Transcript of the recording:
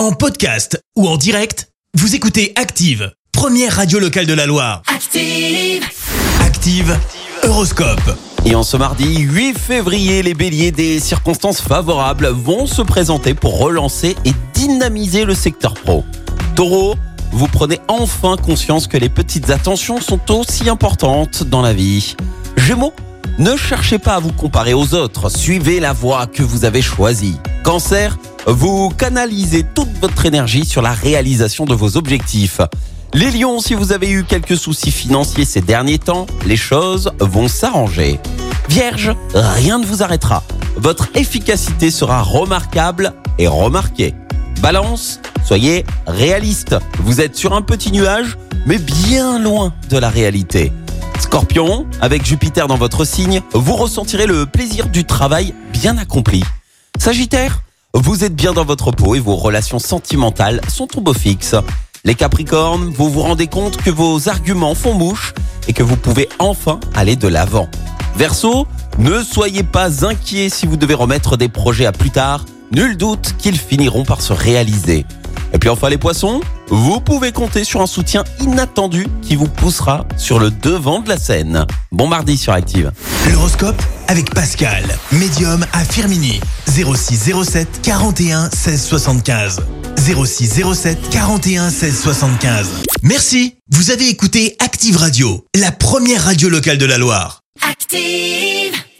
En podcast ou en direct, vous écoutez Active, première radio locale de la Loire. Active. Active, Horoscope. Et en ce mardi 8 février, les béliers des circonstances favorables vont se présenter pour relancer et dynamiser le secteur pro. Taureau, vous prenez enfin conscience que les petites attentions sont aussi importantes dans la vie. Gémeaux, ne cherchez pas à vous comparer aux autres, suivez la voie que vous avez choisie. Cancer, vous canalisez toute votre énergie sur la réalisation de vos objectifs. Les lions, si vous avez eu quelques soucis financiers ces derniers temps, les choses vont s'arranger. Vierge, rien ne vous arrêtera. Votre efficacité sera remarquable et remarquée. Balance, soyez réaliste. Vous êtes sur un petit nuage, mais bien loin de la réalité. Scorpion, avec Jupiter dans votre signe, vous ressentirez le plaisir du travail bien accompli. Sagittaire, vous êtes bien dans votre peau et vos relations sentimentales sont au beau fixe. Les Capricornes, vous vous rendez compte que vos arguments font mouche et que vous pouvez enfin aller de l'avant. Verseau, ne soyez pas inquiets si vous devez remettre des projets à plus tard. Nul doute qu'ils finiront par se réaliser. Et puis enfin les poissons, vous pouvez compter sur un soutien inattendu qui vous poussera sur le devant de la scène. Bon mardi sur Active. L'horoscope avec Pascal, médium à Firmini. 0607 41 16 75. 0607 41 16 75. Merci, vous avez écouté Active Radio, la première radio locale de la Loire. Active.